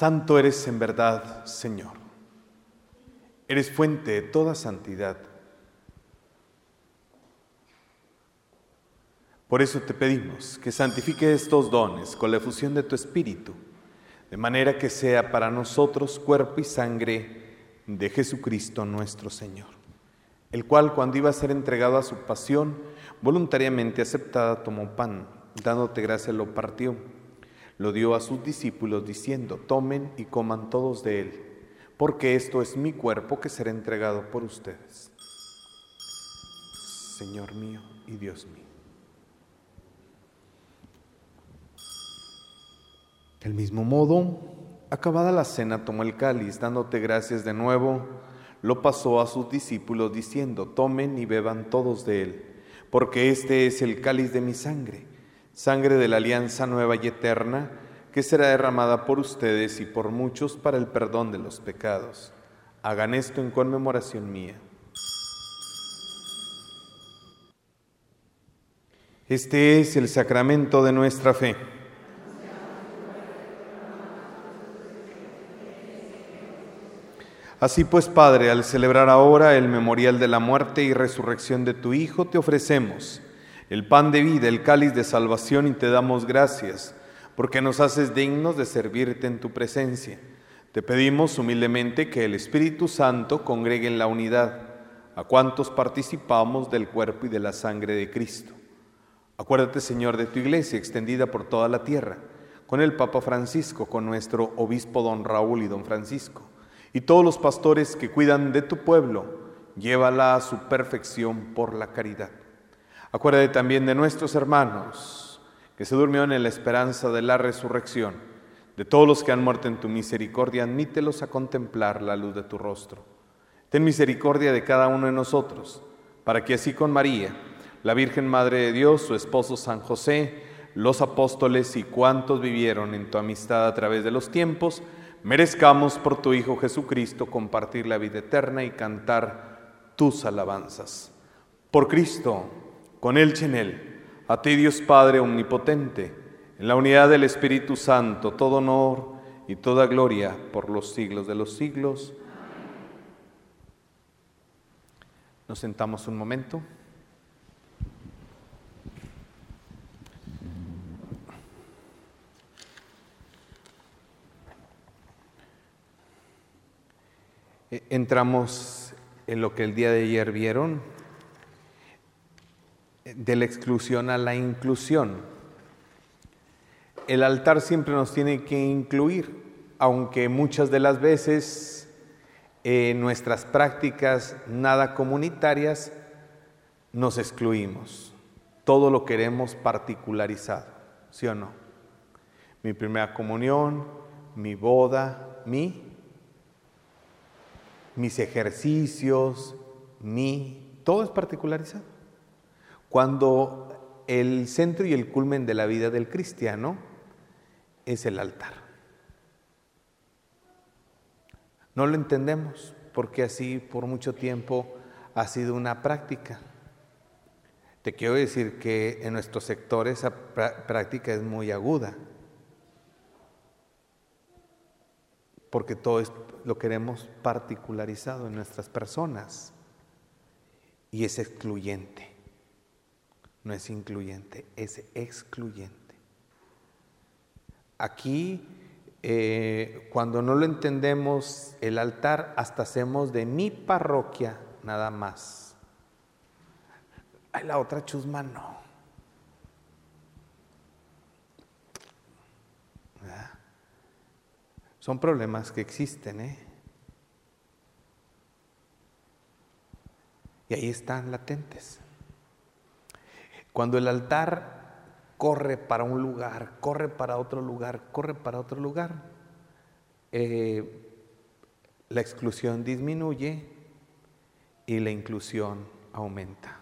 A: Santo eres en verdad, Señor. Eres fuente de toda santidad. Por eso te pedimos que santifique estos dones con la efusión de tu Espíritu, de manera que sea para nosotros cuerpo y sangre de Jesucristo nuestro Señor, el cual cuando iba a ser entregado a su pasión, voluntariamente aceptada, tomó pan, dándote gracia, lo partió lo dio a sus discípulos diciendo, tomen y coman todos de él, porque esto es mi cuerpo que será entregado por ustedes. Señor mío y Dios mío. Del mismo modo, acabada la cena, tomó el cáliz, dándote gracias de nuevo, lo pasó a sus discípulos diciendo, tomen y beban todos de él, porque este es el cáliz de mi sangre sangre de la alianza nueva y eterna, que será derramada por ustedes y por muchos para el perdón de los pecados. Hagan esto en conmemoración mía. Este es el sacramento de nuestra fe. Así pues, Padre, al celebrar ahora el memorial de la muerte y resurrección de tu Hijo, te ofrecemos el pan de vida, el cáliz de salvación y te damos gracias, porque nos haces dignos de servirte en tu presencia. Te pedimos humildemente que el Espíritu Santo congregue en la unidad a cuantos participamos del cuerpo y de la sangre de Cristo. Acuérdate, Señor, de tu iglesia extendida por toda la tierra, con el Papa Francisco, con nuestro obispo don Raúl y don Francisco, y todos los pastores que cuidan de tu pueblo, llévala a su perfección por la caridad. Acuérdate también de nuestros hermanos que se durmieron en la esperanza de la resurrección, de todos los que han muerto en tu misericordia, admítelos a contemplar la luz de tu rostro. Ten misericordia de cada uno de nosotros, para que así con María, la Virgen Madre de Dios, su esposo San José, los apóstoles y cuantos vivieron en tu amistad a través de los tiempos, merezcamos por tu Hijo Jesucristo compartir la vida eterna y cantar tus alabanzas. Por Cristo, con en él, a ti Dios Padre Omnipotente, en la unidad del Espíritu Santo, todo honor y toda gloria por los siglos de los siglos. Nos sentamos un momento. E, entramos en lo que el día de ayer vieron, de la exclusión a la inclusión. El altar siempre nos tiene que incluir, aunque muchas de las veces en nuestras prácticas nada comunitarias nos excluimos. Todo lo queremos particularizado, ¿sí o no? Mi primera comunión, mi boda, mi, mis ejercicios, mi, todo es particularizado. Cuando el centro y el culmen de la vida del cristiano es el altar. No lo entendemos porque así por mucho tiempo ha sido una práctica. Te quiero decir que en nuestros sectores esa práctica es muy aguda, porque todo lo queremos particularizado en nuestras personas y es excluyente. No es incluyente, es excluyente. Aquí, eh, cuando no lo entendemos, el altar hasta hacemos de mi parroquia nada más. Hay la otra chusma no. Son problemas que existen, ¿eh? Y ahí están latentes. Cuando el altar corre para un lugar, corre para otro lugar, corre para otro lugar, eh, la exclusión disminuye y la inclusión aumenta.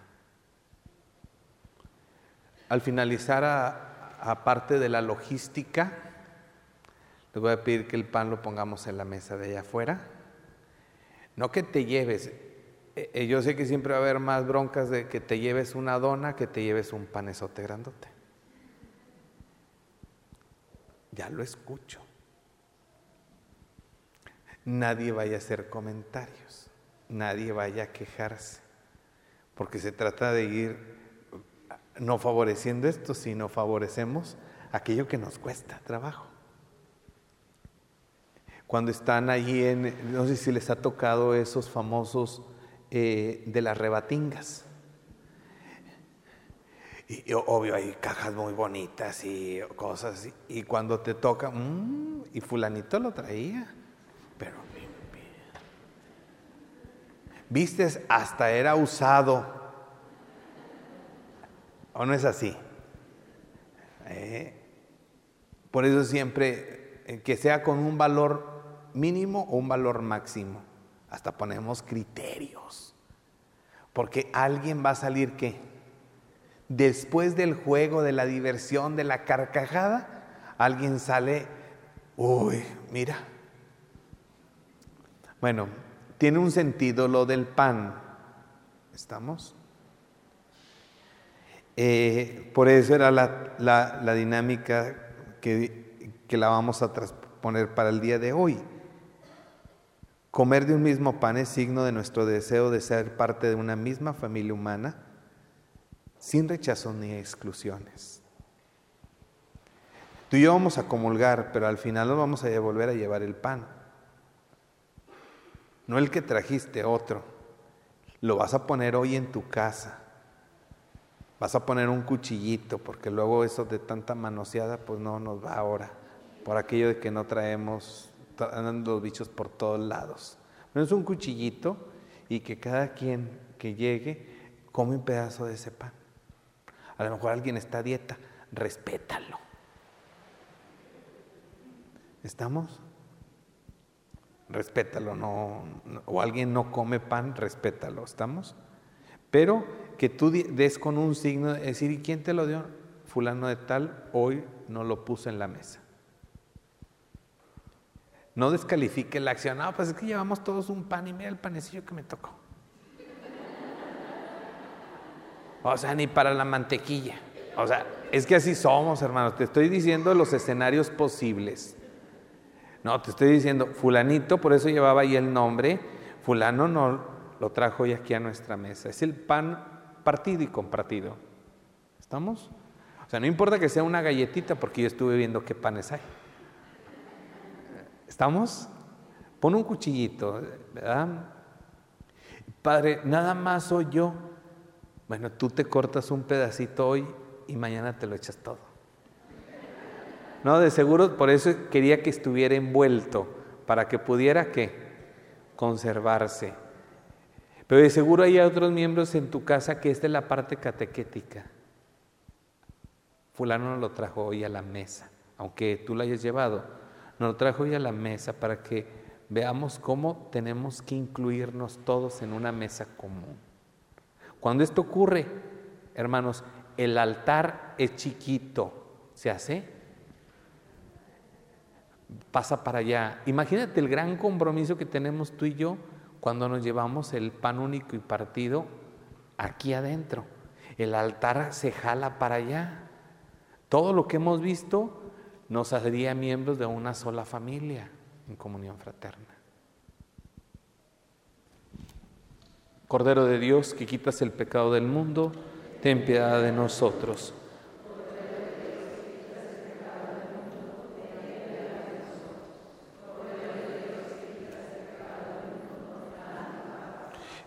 A: Al finalizar, aparte de la logística, les voy a pedir que el pan lo pongamos en la mesa de allá afuera. No que te lleves, eh, eh, yo sé que siempre va a haber más broncas de que te lleves una dona que te lleves un panesote grandote. Ya lo escucho. Nadie vaya a hacer comentarios, nadie vaya a quejarse, porque se trata de ir no favoreciendo esto, sino favorecemos aquello que nos cuesta trabajo. Cuando están allí en, no sé si les ha tocado esos famosos eh, de las rebatingas. Y, obvio hay cajas muy bonitas y cosas. Y cuando te toca, mmm, y fulanito lo traía, pero vistes hasta era usado. ¿O no es así? Eh, por eso siempre eh, que sea con un valor mínimo o un valor máximo. Hasta ponemos criterios. Porque alguien va a salir que después del juego, de la diversión, de la carcajada, alguien sale, uy, mira. Bueno, tiene un sentido lo del pan. ¿Estamos? Eh, por eso era la, dinámica que, que la vamos a transponer para el día de hoy. Comer de un mismo pan es signo de nuestro deseo de ser parte de una misma familia humana, sin rechazo ni exclusiones. Tú y yo vamos a comulgar, pero al final nos vamos a volver a llevar el pan. No el que trajiste otro. Lo vas a poner hoy en tu casa. Vas a poner un cuchillito, porque luego eso de tanta manoseada, pues no nos va ahora. Por aquello de que no traemos andan los bichos por todos lados. Pero es un cuchillito y que cada quien que llegue come un pedazo de ese pan. A lo mejor alguien está a dieta, respétalo. ¿Estamos? Respétalo, no, o alguien no come pan, respétalo, ¿estamos? Pero que tú des con un signo, de decir, ¿y quién te lo dio? Fulano de tal, hoy no lo puse en la mesa. No descalifique la acción. No, pues es que llevamos todos un pan y mira el panecillo que me tocó. O sea, ni para la mantequilla. O sea, es que así somos, hermanos. Te estoy diciendo los escenarios posibles. No, te estoy diciendo, fulanito, por eso llevaba ahí el nombre, fulano no lo trajo hoy aquí a nuestra mesa. Es el pan partido y compartido. ¿Estamos? O sea, no importa que sea una galletita porque yo estuve viendo qué panes hay. ¿Estamos? Pon un cuchillito, ¿verdad? Padre, nada más soy yo. Bueno, tú te cortas un pedacito hoy y mañana te lo echas todo. No, de seguro, por eso quería que estuviera envuelto, para que pudiera que conservarse. Pero de seguro hay otros miembros en tu casa que esta es la parte catequética. Fulano no lo trajo hoy a la mesa, aunque tú lo hayas llevado nos lo trajo hoy a la mesa para que veamos cómo tenemos que incluirnos todos en una mesa común. Cuando esto ocurre, Hermanos, el altar es chiquito. ¿Se hace? Pasa para allá. Imagínate el gran compromiso que tenemos tú y yo cuando nos llevamos el pan único y partido aquí adentro. El altar se jala para allá. Todo lo que hemos visto nos haría miembros de una sola familia en comunión fraterna. Cordero de Dios, que quitas el pecado del mundo, ten piedad de nosotros.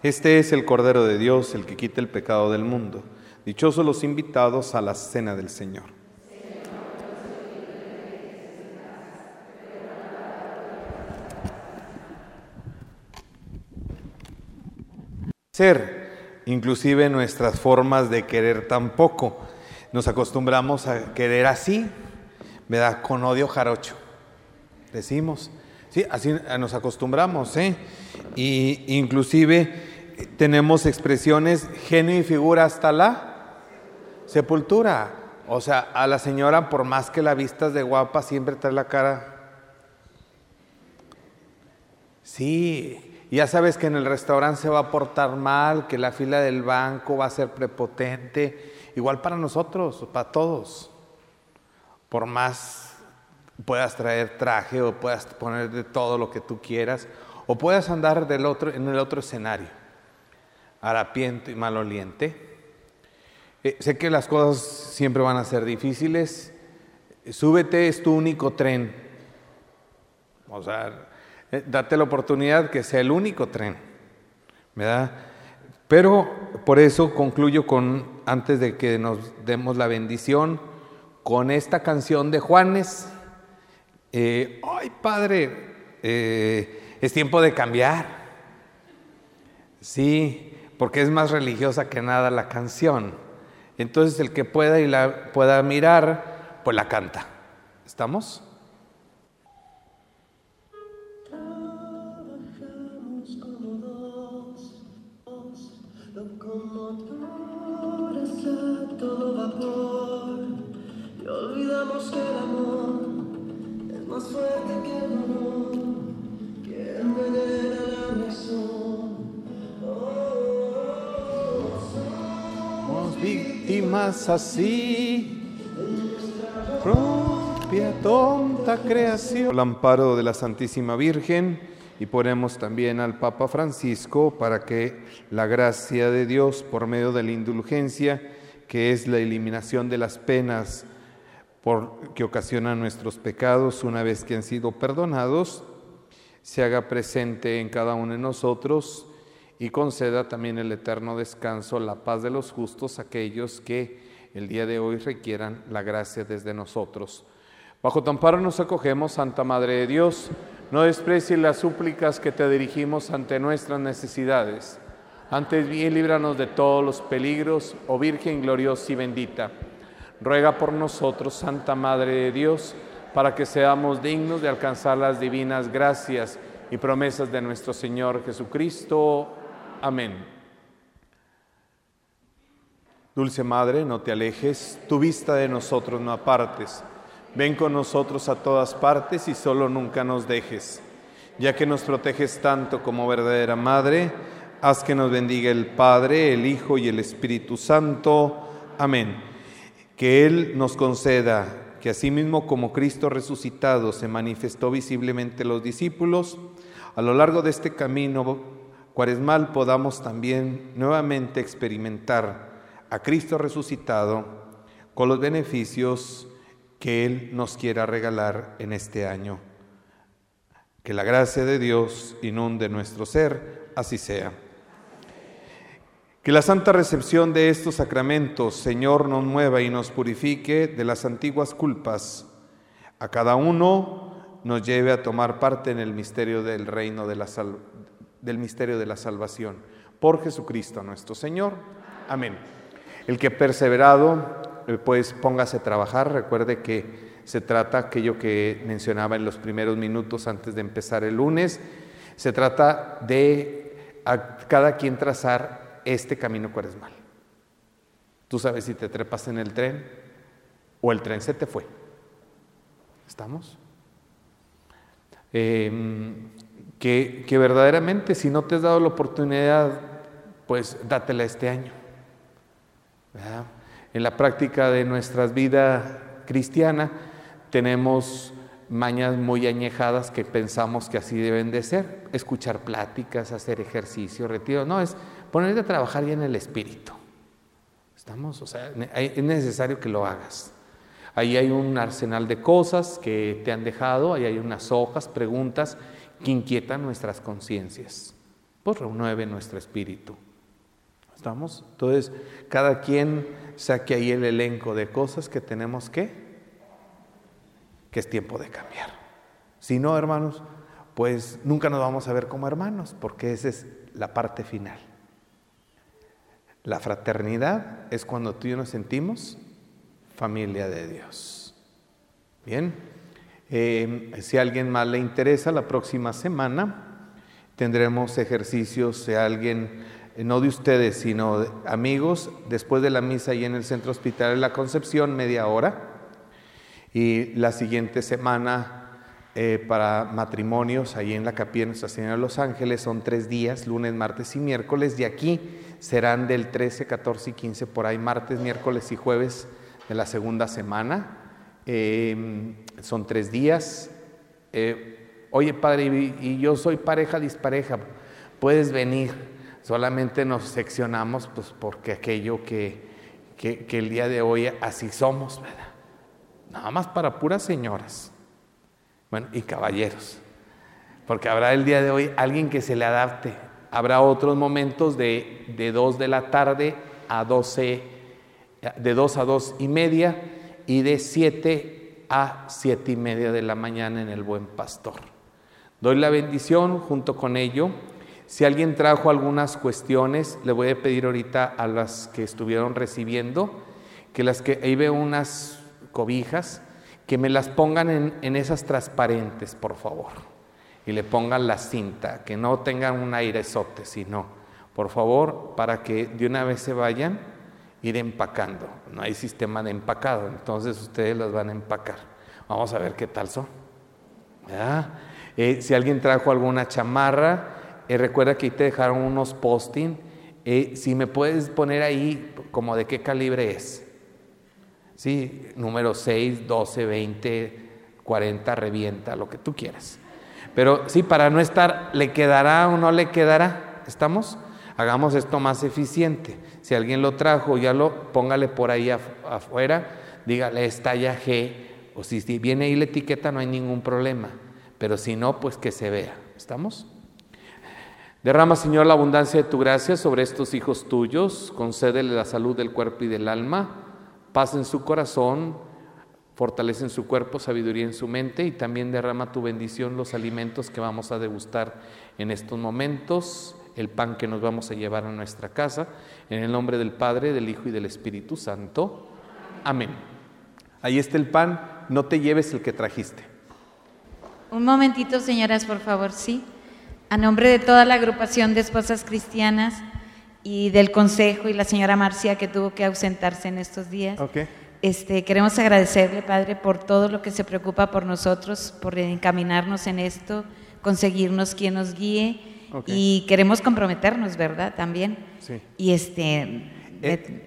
A: Este es el Cordero de Dios, el que quita el pecado del mundo. Dichosos los invitados a la cena del Señor. Ser, inclusive nuestras formas de querer tampoco. Nos acostumbramos a querer así, da Con odio jarocho. Decimos, sí, así nos acostumbramos, ¿eh? Y inclusive tenemos expresiones genio y figura hasta la sepultura. O sea, a la señora, por más que la vistas de guapa, siempre trae la cara. Sí, ya sabes que en el restaurante se va a portar mal, que la fila del banco va a ser prepotente. Igual para nosotros, para todos. Por más puedas traer traje o puedas poner de todo lo que tú quieras, o puedas andar del otro, en el otro escenario harapiento y maloliente. Eh, sé que las cosas siempre van a ser difíciles. Súbete, es tu único tren. O sea, eh, date la oportunidad que sea el único tren. ¿Verdad? Pero por eso concluyo con, antes de que nos demos la bendición, con esta canción de Juanes. Eh, Ay, Padre, es tiempo de cambiar. Sí, porque es más religiosa que nada la canción. Entonces el que pueda y la pueda mirar, pues la canta. ¿Estamos? Víctimas así, propia tonta creación. El amparo de la Santísima Virgen y ponemos también al Papa Francisco para que la gracia de Dios por medio de la indulgencia, que es la eliminación de las penas por, que ocasionan nuestros pecados una vez que han sido perdonados, se haga presente en cada uno de nosotros y conceda también el eterno descanso, la paz de los justos, aquellos que el día de hoy requieran la gracia desde nosotros. Bajo tu amparo nos acogemos, Santa Madre de Dios, no desprecies las súplicas que te dirigimos ante nuestras necesidades. Antes bien, líbranos de todos los peligros, oh Virgen gloriosa y bendita. Ruega por nosotros, Santa Madre de Dios, para que seamos dignos de alcanzar las divinas gracias y promesas de nuestro Señor Jesucristo. Amén. Dulce Madre, no te alejes, tu vista de nosotros no apartes. Ven con nosotros a todas partes y solo nunca nos dejes. Ya que nos proteges tanto como verdadera Madre, haz que nos bendiga el Padre, el Hijo y el Espíritu Santo. Amén. Que Él nos conceda que asimismo como Cristo resucitado se manifestó visiblemente a los discípulos, a lo largo de este camino cuaresmal podamos también nuevamente experimentar a Cristo resucitado con los beneficios que Él nos quiera regalar en este año. Que la gracia de Dios inunde nuestro ser, así sea. Que la santa recepción de estos sacramentos, Señor, nos mueva y nos purifique de las antiguas culpas. A cada uno nos lleve a tomar parte en el misterio del reino de la, del misterio de la salvación. Por Jesucristo nuestro Señor. Amén. El que perseverado, eh, pues póngase a trabajar. Recuerde que se trata aquello que mencionaba en los primeros minutos antes de empezar el lunes. Se trata de a cada quien trazar este camino cuaresmal. Tú sabes si te trepas en el tren o el tren se te fue. ¿Estamos? Em, que, que verdaderamente si no te has dado la oportunidad, pues dátela este año. En la práctica de nuestra vida cristiana tenemos mañas muy añejadas que pensamos que así deben de ser. Escuchar pláticas, hacer ejercicio, retiro. No, es ponerte a trabajar ya en el espíritu. ¿Estamos? O sea, es necesario que lo hagas. Ahí hay un arsenal de cosas que te han dejado, ahí hay unas hojas, preguntas que inquietan nuestras conciencias. Pues renueve nuestro espíritu. ¿Estamos? Entonces, cada quien saque ahí el elenco de cosas que tenemos que que es tiempo de cambiar. Si no, hermanos, pues nunca nos vamos a ver como hermanos, porque esa es la parte final. La fraternidad es cuando tú y yo nos sentimos familia de Dios. Bien, eh, si a alguien más le interesa, la próxima semana tendremos ejercicios, de alguien, eh, no de ustedes, sino de amigos, después de la misa y en el Centro Hospitalario de la Concepción, media hora y la siguiente semana eh, para matrimonios, ahí en la capilla de Nuestra Señora de los Ángeles, son tres días, lunes, martes y miércoles. De aquí serán del 13, 14 y 15, por ahí, martes, miércoles y jueves de la segunda semana. Em, son tres días. Eh, Oye, padre, y, yo soy pareja dispareja, puedes venir. Solamente nos seccionamos, pues, porque aquello que, que, el día de hoy así somos, ¿verdad? Nada más para puras señoras. Bueno, y caballeros. Porque habrá el día de hoy alguien que se le adapte. Habrá otros momentos de, de 2 de la tarde a 12, de 2 a 2 y media y de 7 a 7 y media de la mañana en el Buen Pastor. Doy la bendición junto con ello. Si alguien trajo algunas cuestiones, le voy a pedir ahorita a las que estuvieron recibiendo, que las que ahí veo unas cobijas, que me las pongan en, esas transparentes, por favor. Y le pongan la cinta, que no tengan un airezote, sino, por favor, para que de una vez se vayan, ir empacando. No hay sistema de empacado, entonces ustedes las van a empacar. Vamos a ver qué tal son. Eh, si alguien trajo alguna chamarra, eh, recuerda que ahí te dejaron unos posting. Eh, si me puedes poner ahí como de qué calibre es. ¿sí? Número 6, 12, 20, 40, revienta, lo que tú quieras. Pero sí, para no estar, ¿le quedará o no le quedará? ¿Estamos? Hagamos esto más eficiente. Si alguien lo trajo, ya lo póngale por ahí afuera, dígale es talla G, o si, si viene ahí la etiqueta no hay ningún problema, pero si no, pues que se vea. ¿Estamos? Derrama, Señor, la abundancia de tu gracia sobre estos hijos tuyos, concédele la salud del cuerpo y del alma paz en su corazón, fortalece en su cuerpo, sabiduría en su mente y también derrama tu bendición los alimentos que vamos a degustar en estos momentos, el pan que nos vamos a llevar a nuestra casa, en el nombre del Padre, del Hijo y del Espíritu Santo. Amén. Ahí está el pan, no te lleves el que trajiste.
B: Un momentito, señoras, por favor, sí. A nombre de toda la agrupación de esposas cristianas, y del consejo y la señora Marcia que tuvo que ausentarse en estos días. Este, queremos agradecerle, Padre, por todo lo que se preocupa por nosotros, por encaminarnos en esto, conseguirnos quien nos guíe y queremos comprometernos, ¿verdad? También.
A: Sí.
B: Y este,
A: eh,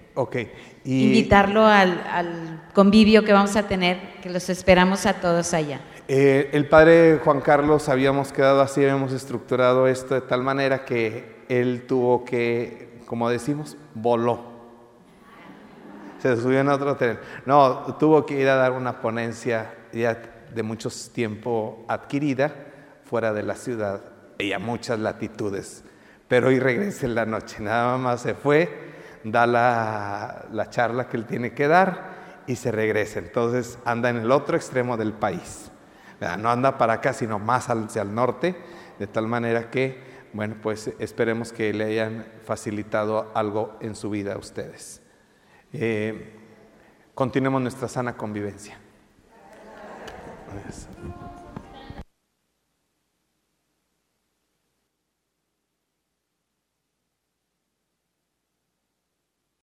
B: invitarlo al, convivio que vamos a tener, que los esperamos a todos allá.
A: Eh, el padre Juan Carlos habíamos quedado así, habíamos estructurado esto de tal manera que él tuvo que, como decimos, voló. Se subió en otro hotel. No, tuvo que ir a dar una ponencia ya de mucho tiempo adquirida fuera de la ciudad y a muchas latitudes. Pero hoy regresa en la noche, nada más se fue, da la, la charla que él tiene que dar y se regresa. Entonces anda en el otro extremo del país. No anda para acá, sino más hacia el norte, de tal manera que bueno, pues esperemos que le hayan facilitado algo en su vida a ustedes. Eh, continuemos nuestra sana convivencia.